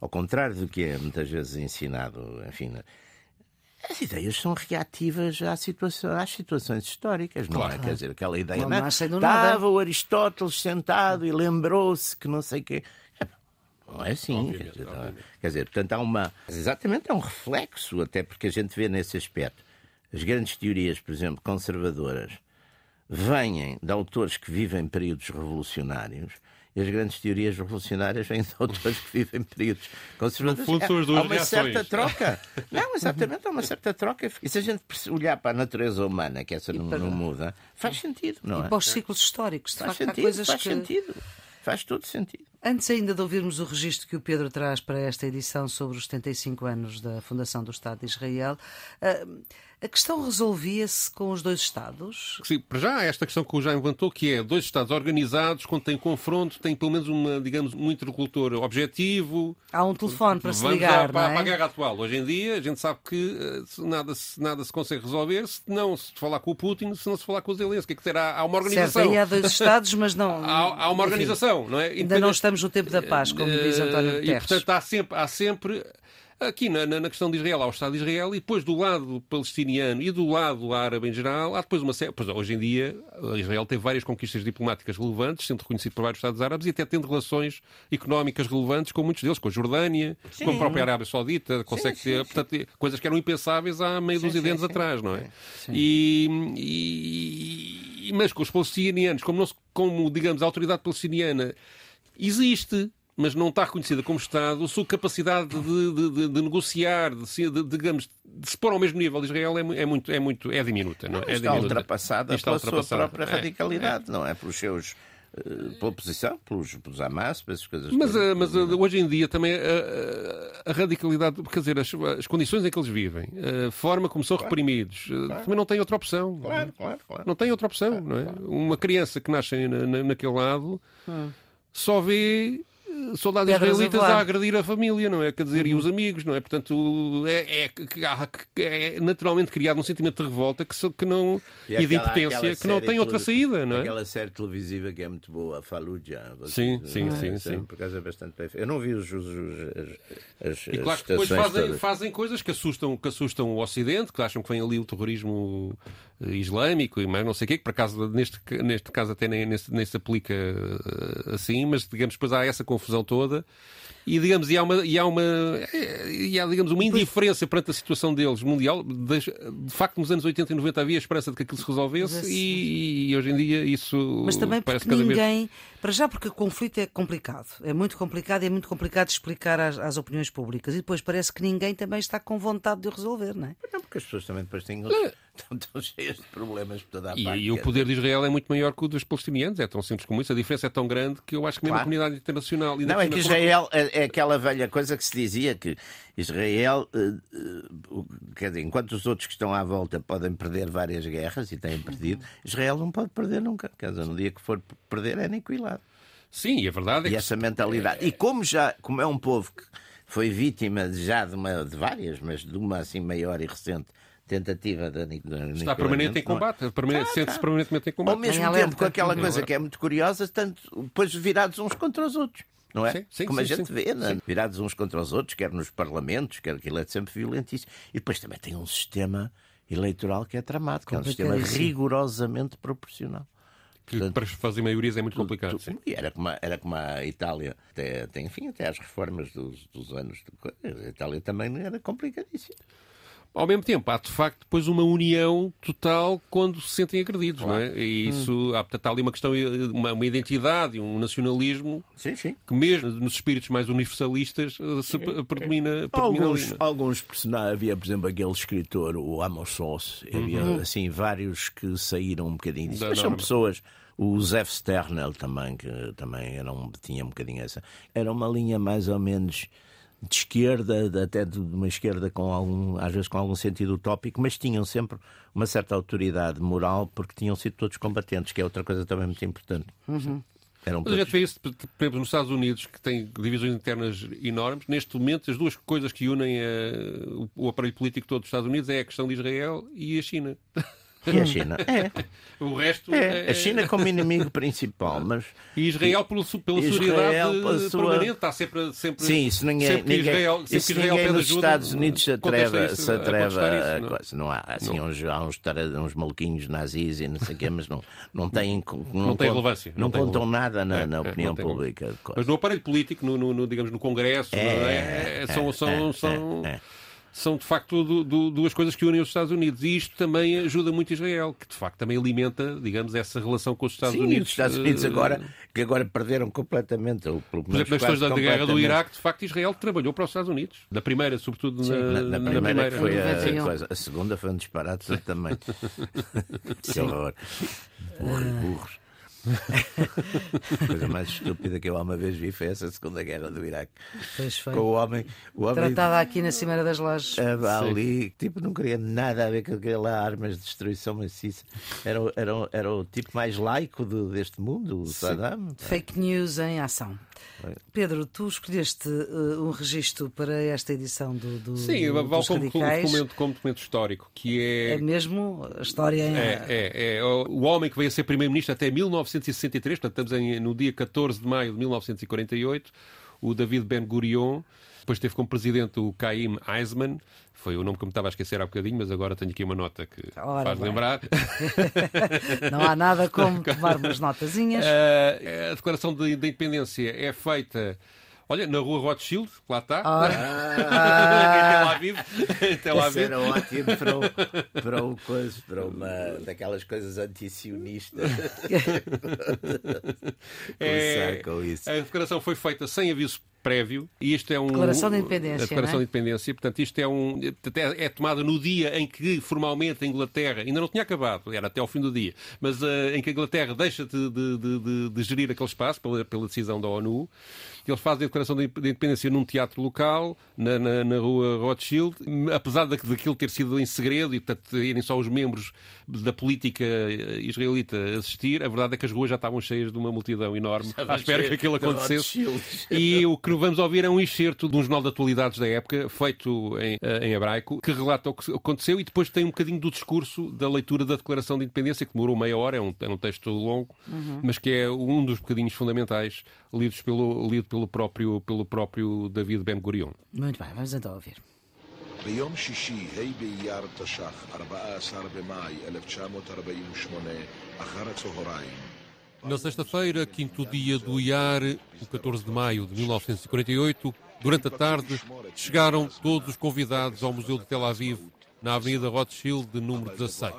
ao contrário do que é muitas vezes ensinado, enfim, as ideias são reativas à situação, às situações históricas, não é? claro. é? Quer dizer, aquela ideia. Não, não, estava nada. o Aristóteles sentado e lembrou-se que não sei o quê. Não é assim. Quer dizer, é? quer dizer, portanto, há uma. Exatamente, é um reflexo, até porque a gente vê nesse aspecto. As grandes teorias, por exemplo, conservadoras, vêm de autores que vivem períodos revolucionários e as grandes teorias revolucionárias vêm de autores que vivem períodos conservadores. No fundo, são as duas há uma reações. certa troca. Não, exatamente, há uma certa troca. E se a gente olhar para a natureza humana, que essa não, para... não, muda, faz sentido, não e é? para os ciclos históricos, de faz facto, sentido, há coisas faz que... sentido. Faz todo sentido. Antes ainda de ouvirmos o registro que o Pedro traz para esta edição sobre os 75 anos da fundação do Estado de Israel, a questão resolvia-se com os dois Estados? Sim, para já esta questão que o Jaime levantou, que é dois Estados organizados, quando têm confronto, têm pelo menos uma, digamos, um interlocutor objetivo. Há um telefone para se ligar, para, não é? para a guerra atual. Hoje em dia, a gente sabe que uh, nada, nada se consegue resolver se não se falar com o Putin, se não se falar com o Zelensky. Quer dizer, há, uma organização. Certo, aí há dois Estados, mas não... [LAUGHS] há, há uma enfim, organização, não é? Ainda não estamos no tempo da paz, como diz António Guterres. E, portanto, há sempre... Há sempre Aqui na, na, questão de Israel há o Estado de Israel e depois do lado palestiniano e do lado árabe em geral há depois uma série. Pois, hoje em dia Israel tem várias conquistas diplomáticas relevantes, sendo reconhecido por vários Estados árabes e até tendo relações económicas relevantes com muitos deles, com a Jordânia, sim. com a própria Arábia Saudita, consegue sim, ter sim, portanto, coisas que eram impensáveis há meio dúzia de anos atrás, não é? E, e, mas com os palestinianos, como, não, como digamos a autoridade palestiniana existe mas não está reconhecida como Estado, a sua capacidade de, de, de, de negociar, de, digamos, de se pôr ao mesmo nível de Israel é, é muito, é muito, é diminuta. Não? É está diminuta. ultrapassada está pela ultrapassada. sua própria radicalidade, é. não é? Pelos seus pela oposição, pelos, pelos Hamas, pelas coisas Mas, todas. mas hoje em dia também a, a, radicalidade, quer dizer, as, as, condições em que eles vivem, a forma como são claro, reprimidos, claro. também não tem outra opção. Claro, claro, claro. Não tem outra opção, não é? Uma criança que nasce na, na, naquele lado hum. Só vê soldados Pedras israelitas a agredir a família, não é? Quer dizer, e os amigos, não é? Portanto, é, é, é naturalmente criado um sentimento de revolta que, que não, e, aquela, de impotência que não tem outra saída, não é? Aquela série televisiva que é muito boa, a Fallujah. Sim, sim, sim, é, sim. Por acaso é bastante bem Eu não vi os, os, os as, as, E claro que depois fazem, fazem coisas que assustam, que assustam o Ocidente, que acham que vem ali o terrorismo islâmico e mais não sei o quê, que por acaso neste, neste caso até nem, nem, nem se aplica assim, mas digamos depois há essa confusão toda e digamos e há uma e há uma e há digamos uma indiferença perante a situação deles mundial de, de facto nos anos 80 e 90 havia esperança de que aquilo se resolvesse e, e, hoje em dia isso mas também porque cada ninguém vez... para já porque o conflito é complicado é muito complicado e é muito complicado de explicar às, às, opiniões públicas e depois parece que ninguém também está com vontade de o resolver não é? Não, porque as pessoas também depois têm [LAUGHS] estão cheias de problemas por toda a e, parte. E o poder de Israel é muito maior que o dos palestinianos, é tão simples como isso. A diferença é tão grande que eu acho que mesmo claro. a comunidade internacional. Não, é que Israel é, é, aquela velha coisa que se dizia que Israel, uh, uh, quer dizer, enquanto os outros que estão à volta podem perder várias guerras e têm perdido, Israel não pode perder nunca. Quer dizer, no dia que for perder é aniquilado. Sim, e a verdade é e que. essa mentalidade. E como já, como é um povo que foi vítima já de, uma, de várias, mas de uma assim maior e recente tentativa de, de Está permanente em combate, permanente, sente-se permanentemente em combate. Ao mesmo tempo, com aquela coisa que é muito curiosa, tanto depois virados uns contra os outros. Não é? Sim, sim, Como sim, a gente sim. vê, né? virados uns contra os outros, quer nos parlamentos, quer aquilo é sempre violentíssimo. E depois também tem um sistema eleitoral que é tramado, que é um sistema rigorosamente proporcional. Que Portanto, para fazer maiorias é muito tu, complicado. Tu, sim. Era, como a, era como a Itália, até, até, enfim, até às reformas dos, dos anos. De, a Itália também era complicadíssima. Ao mesmo tempo, há de facto depois uma união total quando se sentem agredidos, claro. não é? E isso, hum. há, portanto, há ali uma questão, uma, uma identidade, um nacionalismo sim, sim. que mesmo nos espíritos mais universalistas se predomina, predomina alguns, é? alguns personagens, havia por exemplo aquele escritor, o Amos Oz, havia Uhum. assim vários que saíram um bocadinho disso, mas são pessoas o Zef Sternel também, que também era um, tinha um bocadinho essa. Era uma linha mais ou menos de esquerda, até de uma esquerda com algum, às vezes com algum sentido utópico, mas tinham sempre uma certa autoridade moral porque tinham sido todos combatentes, que é outra coisa também muito importante. Uhum. Eram Mas a gente vê isso, por exemplo, nos Estados Unidos, que tem divisões internas enormes. Neste momento, as duas coisas que unem uh, o aparelho político todo dos Estados Unidos é a questão de Israel e a China. [LAUGHS] E a China? [LAUGHS] É. O resto é. A China como inimigo principal, mas. E Israel pela, pela Israel, solidariedade pela sua... permanente, está sempre. sempre Sim, isso ninguém. sempre que ninguém, Israel, sempre isso que Israel ninguém nos ajuda, Estados Unidos se atreva, isso, se atreva a a isso, não. coisa. Não há assim Não. uns, há uns, uns maluquinhos nazis e não sei o quê, mas não, não têm. Não, Não tem contam- relevância, Não, não tem contam relevância. nada na, É, na é, opinião pública. Mas no aparelho político, no, no- no, digamos, no Congresso, É, não é? é, são, é, são, é, são, é. São de facto do, do, duas coisas que unem os Estados Unidos. E isto também ajuda muito Israel, que de facto também alimenta, digamos, essa relação com os Estados Sim, Unidos. Os Estados Unidos agora, que agora perderam completamente. Ou pelo Por exemplo, nas questões da guerra do Iraque, de facto, Israel trabalhou para os Estados Unidos. Da primeira, sobretudo Sim, na, na, na, primeira, foi a, coisa. A segunda foi um disparate também. [LAUGHS] [LAUGHS] que horror. Burros. A [LAUGHS] coisa mais estúpida que eu alguma vez vi foi essa Segunda Guerra do Iraque. Pois foi. Com o homem, o homem Tratada aqui na Cimeira das Lajes. Ali, tipo, não queria nada a ver com aquela armas de destruição maciça. Era, era, era o tipo mais laico do, deste mundo, o Saddam. Fake news em ação. Pedro, tu escolheste uh, um registro para esta edição do, do Sim, do, vale como, documento, como documento histórico, que é... É mesmo a história... Em... É, é, é, o homem que veio a ser primeiro-ministro até 1963, portanto estamos em, no dia 14 de maio de 1948, o David Ben-Gurion, depois teve como presidente o Caim Eisman, foi o nome que eu me estava a esquecer há bocadinho, mas agora tenho aqui uma nota que Ora, faz bem. lembrar. [LAUGHS] Não há nada como [LAUGHS] tomar umas notazinhas. Uh, a declaração de, de independência é feita Olha, na rua Rothschild, lá está. Ah. [LAUGHS] em Tel Aviv. era ótimo para, o, para, o coisa, para uma daquelas coisas anti-sionistas. [LAUGHS] é, com isso. A declaração foi feita sem aviso prévio e isto é um declaração de independência, a declaração é? de independência, portanto isto é um é, é tomada no dia em que formalmente a Inglaterra ainda não tinha acabado, era até ao fim do dia, mas uh, em que a Inglaterra deixa de, de, de, de gerir aquele espaço pela, pela decisão da ONU eles fazem a declaração de independência num teatro local, na, na, na rua Rothschild, apesar daquilo ter sido em segredo e, portanto, irem só os membros da política israelita assistir, a verdade é que as ruas já estavam cheias de uma multidão enorme à espera que aquilo acontecesse. E o que vamos ouvir é um excerto de um jornal de atualidades da época, feito em, eh, em hebraico, que relata o que aconteceu e depois tem um bocadinho do discurso da leitura da Declaração de Independência, que demorou meia hora, é um, é um texto longo, uhum. mas que é um dos bocadinhos fundamentais lidos pelo, lido pelo próprio, pelo próprio David Ben Gurion. Muito bem, vamos então ouvir. ביום שישי, ה' באייר תש"ח, 14 במאי 1948, אחר הצהריים. na sexta-feira, quinto dia do IAR, o 14 de maio de 1948, durante a tarde, chegaram todos os convidados ao Museu de Tel Aviv, na Avenida Rothschild, número 16.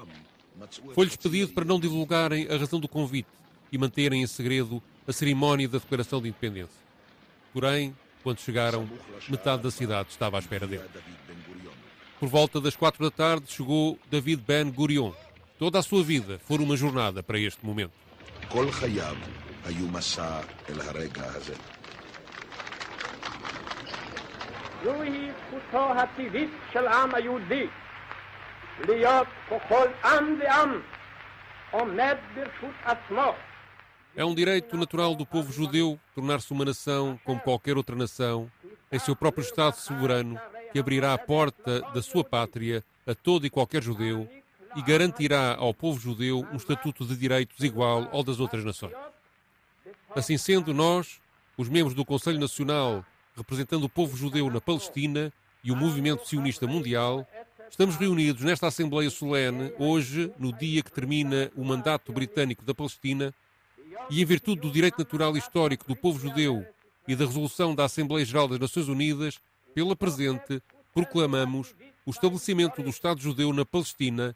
Foi-lhes pedido para não divulgarem a razão do convite e manterem em segredo a cerimónia da declaração de independência. Porém, quando chegaram, metade da cidade estava à espera dele. Por volta das quatro da tarde chegou David Ben Gurion. Toda a sua vida foi uma jornada para este momento. זוהי זכותו הטבעית של העם היהודי להיות ככל עם ועם עומד ברשות עצמו. É um direito natural do povo judeu tornar-se uma nação como qualquer outra nação, em seu próprio Estado soberano, que abrirá a porta da sua pátria a todo e qualquer judeu e garantirá ao povo judeu um estatuto de direitos igual ao das outras nações. Assim sendo, nós, os membros do Conselho Nacional, representando o povo judeu na Palestina e o movimento sionista mundial, estamos reunidos nesta Assembleia Solene, hoje, no dia que termina o mandato britânico da Palestina, e em virtude do direito natural e histórico do povo judeu e da resolução da Assembleia Geral das Nações Unidas, pela presente, proclamamos o estabelecimento do Estado judeu na Palestina,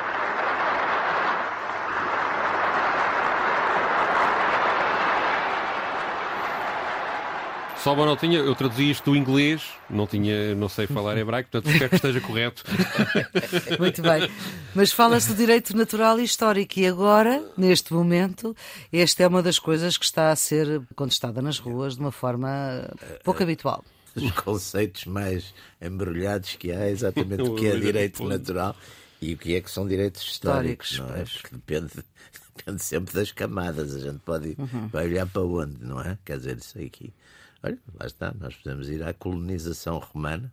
Só uma notinha, eu traduzi isto do inglês, não tinha, não sei falar hebraico, portanto espero que esteja correto. [LAUGHS] Muito bem. Mas fala-se do direito natural e histórico e agora, neste momento, esta é uma das coisas que está a ser contestada nas ruas de uma forma pouco habitual. Os conceitos mais embrulhados que há, exatamente o que é [LAUGHS] direito natural e o que é que são direitos históricos, históricos não é? Porque depende, [LAUGHS] depende sempre das camadas, a gente pode uhum. vai olhar para onde, não é? Quer dizer, isso aqui Olha, lá está, nós podemos ir à colonização romana,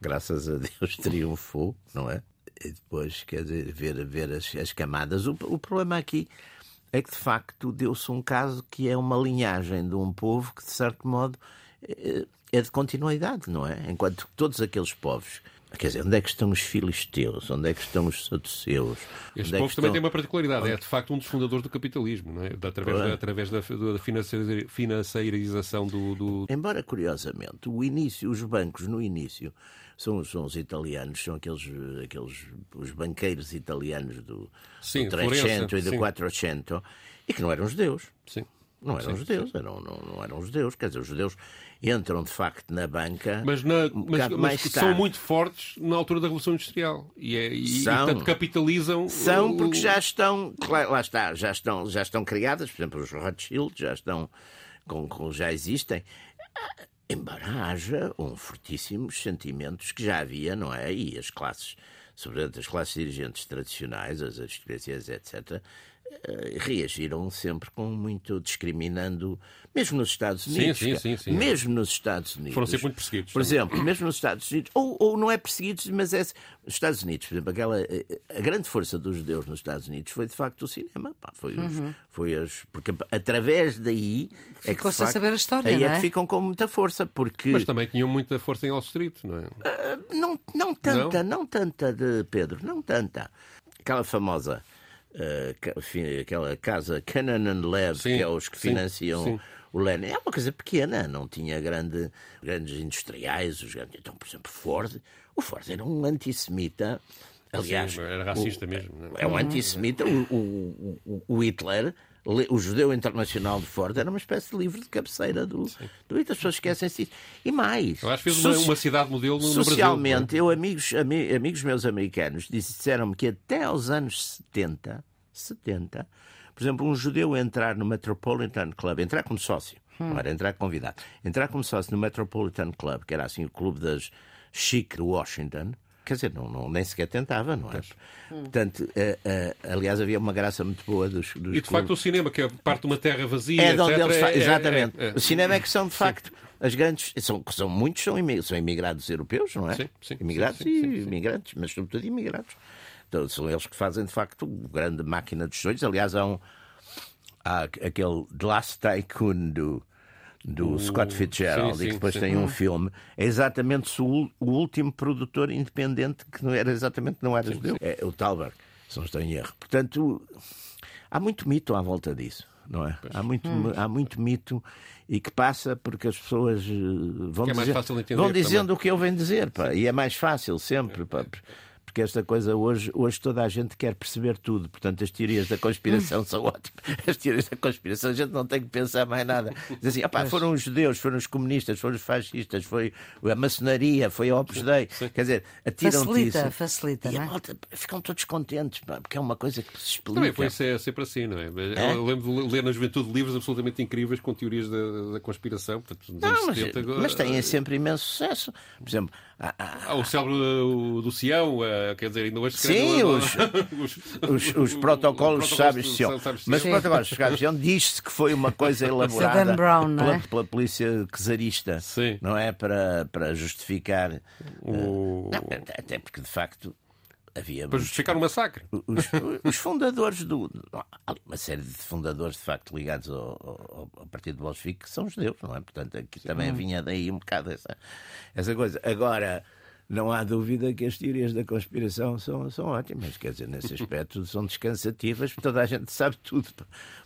graças a Deus [LAUGHS] triunfou, não é? E depois, quer dizer, ver, ver as, as camadas. O, o problema aqui é que, de facto, deu-se um caso que é uma linhagem de um povo que, de certo modo, eh, é de continuidade, não é? Enquanto todos aqueles povos Quer dizer, onde é que estão os filisteus? Onde é que estão os saduceus? Este povo é também tem uma particularidade, é de facto um dos fundadores do capitalismo, não é? através, da, através da, da financeirização do, do, Embora, curiosamente, o início, os bancos no início são, são os italianos, são aqueles, aqueles os banqueiros italianos do, sim, do 300 e do sim. 400 e que não eram judeus. Sim. Não eram sim, judeus, eram, não, não eram judeus. Quer dizer, os judeus entram de facto na banca. Mas, na, um mas, mas são muito fortes na altura da Revolução Industrial e, é, e, são, e portanto, capitalizam. São porque já estão, lá está, já estão, já estão criadas, por exemplo, os Rothschild já estão, com, com, já existem. Embora haja um fortíssimos sentimentos que já havia, não é? E as classes, sobretudo as classes dirigentes tradicionais, as aristocracias, etc., reagiram sempre com muito discriminando, mesmo nos Estados Unidos. Sim, sim, sim, sim. Mesmo nos Estados Unidos. Foram sempre muito perseguidos. Por exemplo, mesmo nos Estados Unidos, ou, ou não é perseguidos, mas é. Nos Estados Unidos, por exemplo, aquela, eh, a grande força dos judeus nos Estados Unidos foi de facto o cinema. Pá, foi, os, uhum. foi as, porque através daí. É que, facto, a saber a história. Aí é, é que ficam com muita força. Porque... Mas também tinham muita força em Wall Street, não é? Uh, não, não tanta, não? não tanta de Pedro, não tanta. Aquela famosa uh, aquela casa Cannon and Lab, sim, que é os que sim, financiam sim. o Lenin, é uma coisa pequena, não tinha grande, grandes industriais. Os grandes, então, por exemplo, Ford. O Ford era um antissemita. Aliás, era racista o, mesmo. É, é um antissemita. O, o, o, Hitler o judeu internacional de Ford era uma espécie de livro de cabeceira do, do Hitler. As pessoas esquecem-se disso. E mais. Eu acho que fez uma, uma cidade modelo no, Socialmente, Brasil, eu, amigos, ami, amigos meus americanos disseram-me que até aos anos 70, 70, por exemplo, um judeu entrar no Metropolitan Club, entrar como sócio, hum. não era entrar convidado, entrar como sócio no Metropolitan Club, que era assim o clube das chic de Washington, quer dizer, não, não, nem sequer tentava, não é? Hum. Portanto, uh, uh, aliás, havia uma graça muito boa dos. dos e de facto, o cinema, que é parte de uma terra vazia. É de onde eles é, Exatamente. É, é, o cinema é que são, de facto, as grandes. São, são muitos são, imig... são imigrados europeus, não é? Sim, sim. Imigrantes sim, sim, e imigrantes, mas sobretudo imigrantes. Então, são eles que fazem, de facto, a grande máquina dos sonhos. Aliás, há, um, há aquele The Last Tycoon do do Scott Fitzgerald, sim, sim, e que depois sim. tem um filme, é exatamente o, o, último produtor independente que não era exatamente não era judeu. É o Talberg, se não estou em erro. Portanto, há muito mito à volta disso, não é? Há muito, hum. há muito mito e que passa porque as pessoas eh, vão, é dizer, vão dizendo também. o que eu venho dizer, pá, e é mais fácil sempre. Pá, porque esta coisa hoje, hoje toda a gente quer perceber tudo. Portanto, as teorias da conspiração [LAUGHS] são ótimas. As teorias da conspiração, a gente não tem que pensar mais nada. Diz assim, opá, foram os judeus, foram os comunistas, foram os fascistas, foi a maçonaria, foi a Opus Dei. Quer dizer, atiram-te Facilita, isso. facilita, e não é? Malta, ficam todos contentes, pá, porque é uma coisa que se explica. Também foi ser, sempre assim, não é? é? Eu lembro de ler na juventude livros absolutamente incríveis com teorias da, da conspiração. Portanto, não, mas, 70, mas têm sempre imenso sucesso. Por exemplo, ah, o cérebro do, do Sião, uh, quer dizer, ainda hoje Sim, [LAUGHS] os, os, os, protocolos sábios de Sião. Mas os protocolos sábios de Sião diz-se que foi uma coisa [LAUGHS] elaborada Brown, pela, é? pela, polícia czarista, Sim. não é? Para, para justificar. O... Não, até porque, de facto, havia. Para justificar o massacre. Os, [LAUGHS] os, fundadores do. Há uma série de fundadores, de facto, ligados ao, ao, ao Partido Bolchevique que são judeus, não é? Portanto, aqui também vinha daí um bocado essa, essa coisa. Agora não há dúvida que as teorias da conspiração são, são ótimas. Quer dizer, nesse aspecto [LAUGHS] são descansativas, toda a gente sabe tudo.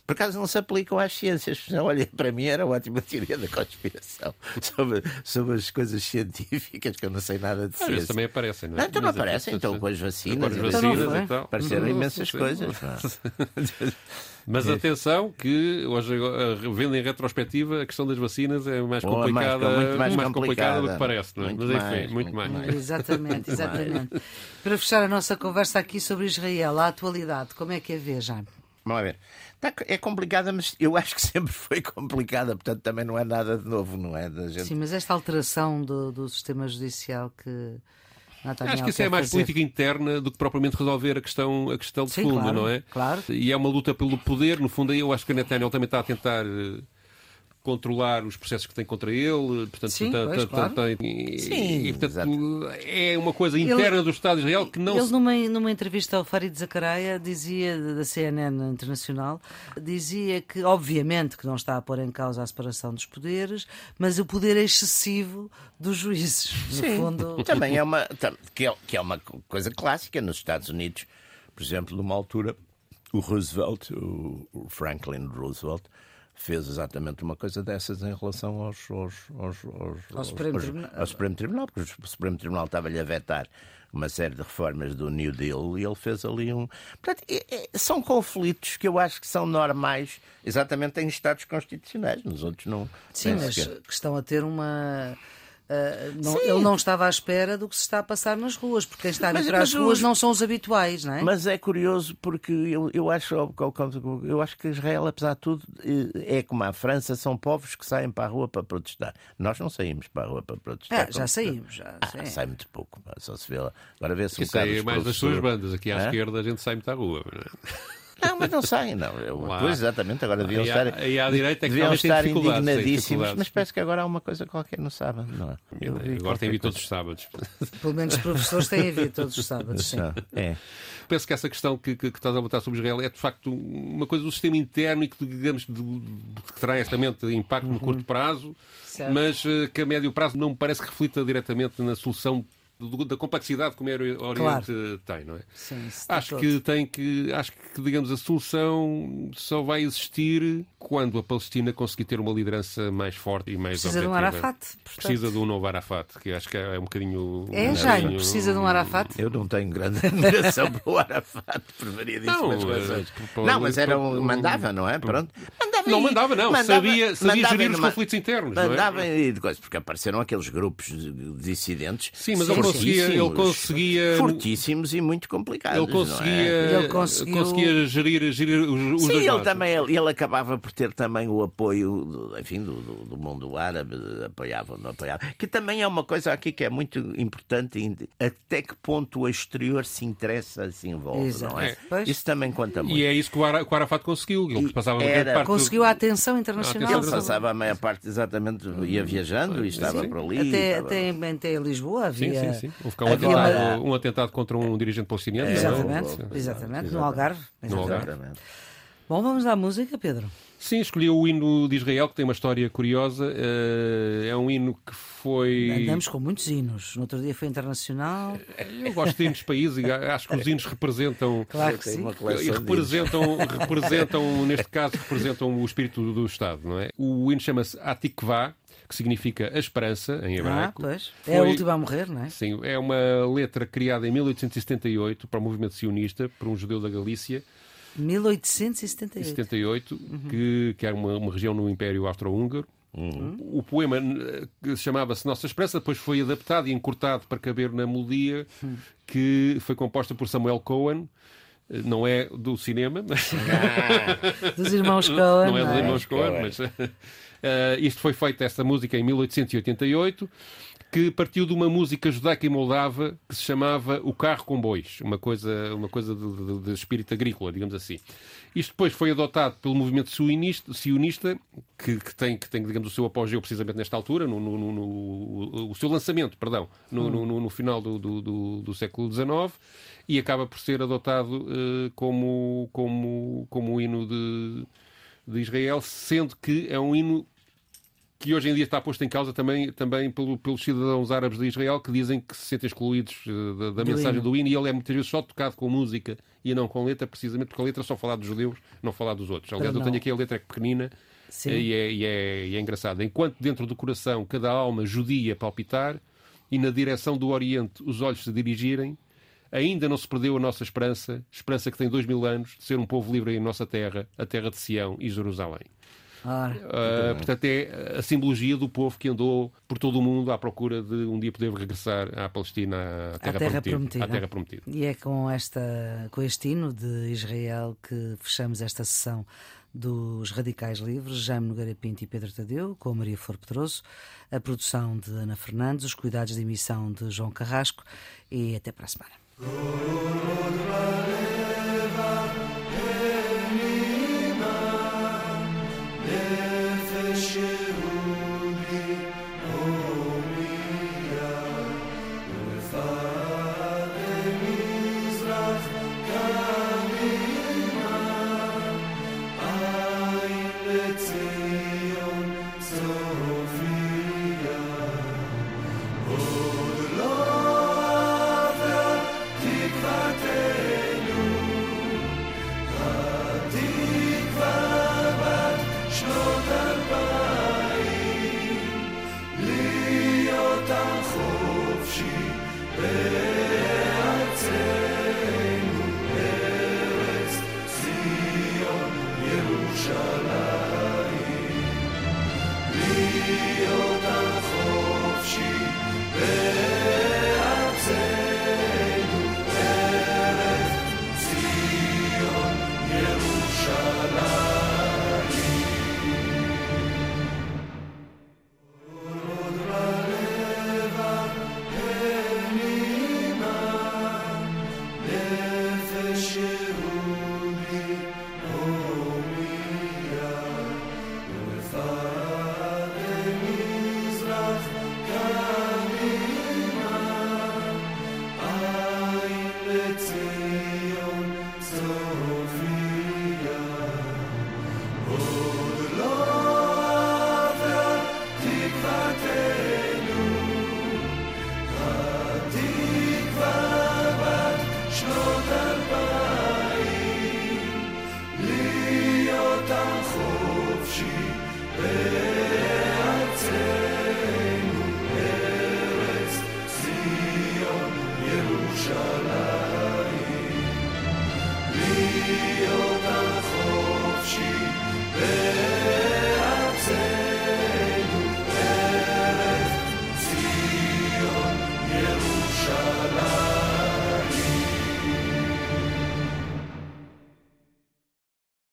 Por acaso não se aplicam às ciências. Olha, para mim era uma ótima teoria da conspiração [LAUGHS] sobre, sobre as coisas científicas, que eu não sei nada de ciência. também aparecem, não é? Não, então não aparecem, então com as vacinas. Com as vacinas e tal. Apareceram imensas coisas. [LAUGHS] Mas atenção que hoje, vendo em retrospectiva, a questão das vacinas é mais complicada, mais, muito mais, mais complicada do que parece, não é? Muito Mas enfim, muito, muito mais. mais. Exatamente, [LAUGHS] exatamente. Para fechar a nossa conversa aqui sobre Israel, a atualidade, como é que a vê, Jaime? Vamos ver. Tá é complicada, mas eu acho que [LAUGHS] sempre foi complicada, portanto também não é nada de novo, não é? Da gente... Sim, mas esta alteração do, do sistema judicial que Acho que isso é mais fazer. política interna do que propriamente resolver a questão, a questão de Sim, fundo, claro, não é? Claro. E é uma luta pelo poder, no fundo, aí eu acho que a Netanyahu também está a tentar eh, controlar os processos que tem contra ele. Portanto, Sim, pois, claro. tem, Sim, e, portanto, é uma coisa interna ele, do Estado de Israel que não Ele, se... numa, numa entrevista ao Farid Zakaria, dizia, da CNN Internacional, dizia que, obviamente, que não está a pôr em causa a separação dos poderes, mas o poder excessivo dos juízes. No Sim. fundo... [LAUGHS] Também é uma, que é, que é uma coisa clássica nos Estados Unidos. Por exemplo, numa altura, o Roosevelt, o Franklin Roosevelt, fez exatamente uma coisa dessas em relação aos, aos, aos, aos ao, Supremo ao, Supremo Tribunal, porque o Supremo Tribunal estava-lhe a vetar uma série de reformas do New Deal e ele fez ali um. Portanto, é, é, são conflitos que eu acho que são normais exatamente em Estados constitucionais, nos outros não. Sim, mas que estão a ter uma Uh, não, ele não estava à espera do que se está a passar nas ruas, porque quem está a vir para as ruas não são os habituais, não é? Mas é curioso porque eu, eu, acho, eu acho que Israel, apesar de tudo, eh, é como a França, são povos que saem para a rua para protestar. Nós não saímos para a rua para protestar. Ah, já saímos, já. Ah, sai muito pouco, só se vê lá. Agora vê-se um bocado. mais das suas bandas, aqui à esquerda a gente sai muito à rua. Não é? Não, mas não saem, não. Eu, pois, exatamente, agora deviam e estar, e à direita é deviam estar indignadíssimos, mas parece que agora há uma coisa qualquer no sábado, não é? Eu agora tem vir todos os sábados. Pelo menos os professores têm vir todos os sábados, sim. É. Penso que essa questão que, que, que estás a botar sobre Israel é de facto uma coisa do sistema interno e que, digamos, de, de, que terá esta mente impacto uhum. no curto prazo, certo. mas uh, que a médio prazo não me parece que reflita diretamente na solução da complexidade que o Médio Oriente claro. tem, não é? Sim, acho que tem que acho que digamos a solução só vai existir quando a Palestina conseguir ter uma liderança mais forte e mais precisa objetiva. de um Arafat portanto... precisa de um novo Arafat que acho que é um bocadinho é um Jaime bocadinho... precisa de um Arafat eu não tenho grande [LAUGHS] admiração para o Arafat por variedíssimas não, razões não mas era um mandava não é pronto mandava não mandava não mandava, sabia sabia mandava gerir os conflitos internos mandava não é? e de coisas porque apareceram aqueles grupos dissidentes sim mas conseguia, ele conseguia. Fortíssimos e muito complicados. Ele conseguia, é? ele conseguiu... conseguia gerir, gerir os, os Sim, ele também ele acabava por ter também o apoio do, enfim, do, do, do mundo árabe, apoiava não apoiava. Que também é uma coisa aqui que é muito importante, até que ponto o exterior se interessa, se envolve, Exato. não é? é. Isso também conta muito. E é isso que o, Arafat conseguiu. Ele passava Era... parte conseguiu a atenção internacional. Ele passava a maior parte, exatamente, ia viajando e estava sim. por ali. Até, estava... até, até Lisboa havia. Sim, sim, sim. Houve cá um, atentado, um atentado contra um dirigente palestiniano. Exatamente, exatamente, exatamente, no Algarve. Exatamente. No Algarve. Bom, vamos à música, Pedro. Sim, escolhi o hino de Israel, que tem uma história curiosa. Eh, é um hino que foi. Andamos com muitos hinos. No outro dia foi internacional. Eu gosto de hinos de país e acho que os hinos representam. Claro que sim. E representam, representam, neste caso, representam o espírito do Estado, não é? O hino chama-se Atikvá, que significa a esperança em hebraico. Ah, pois. É Foi, a última a morrer, não é? Sim, é uma letra criada em 1878 para o movimento sionista, por um judeu da Galícia. 1878. 78, uhum. que, que era uma, uma região no Império Austro-Húngaro. Uhum. O poema chamava-se Nossa Esperança, depois foi adaptado e encurtado para caber na melodia uhum. que foi composta por Samuel Cohen. Não é do cinema, mas... Ah, dos irmãos Cohen. Não é dos irmãos Cohen, Cohen, mas Uh, isto foi feito, esta música, em 1888, que partiu de uma música judaica e moldava que se chamava O Carro com Bois, uma coisa, uma coisa de, de, de espírito agrícola, digamos assim. Isto depois foi adotado pelo movimento sionista, sionista que, que, tem, que tem, digamos, o seu apogeu precisamente nesta altura, no, no, no, o seu lançamento, perdão, no, hum. no final do, do, do, do, século XIX, e acaba por ser adotado uh, como, como, como hino de, de Israel, sendo que é um hino que hoje em dia está posto em causa também, também pelo, pelos cidadãos árabes de Israel que dizem que se sentem excluídos uh, da, da do mensagem hino. do hino e ele é muitas vezes só tocado com música e não com letra, precisamente porque a letra é só falar dos judeus, não falar dos outros. Aliás, eu tenho aqui a letra que é pequenina uh, e, é, e, é, e é engraçada. Enquanto dentro do coração cada alma judia palpitar e na direção do Oriente os olhos se dirigirem, ainda não se perdeu a nossa esperança, esperança que tem dois mil anos de ser um povo livre em nossa terra, a terra de Sião e Jerusalém. Ah, uh, portanto, é a simbologia do povo que andou por todo o mundo à procura de um dia poder regressar à Palestina, à Terra, terra prometida, prometida. À terra prometida. E é com, esta, com este hino de Israel que fechamos esta sessão dos Radicais Livres, Jaime Nogueira Pinto e Pedro Tadeu, com Maria Flor Pedroso, a produção de Ana Fernandes, os cuidados de emissão de João Carrasco e até para a semana. Guru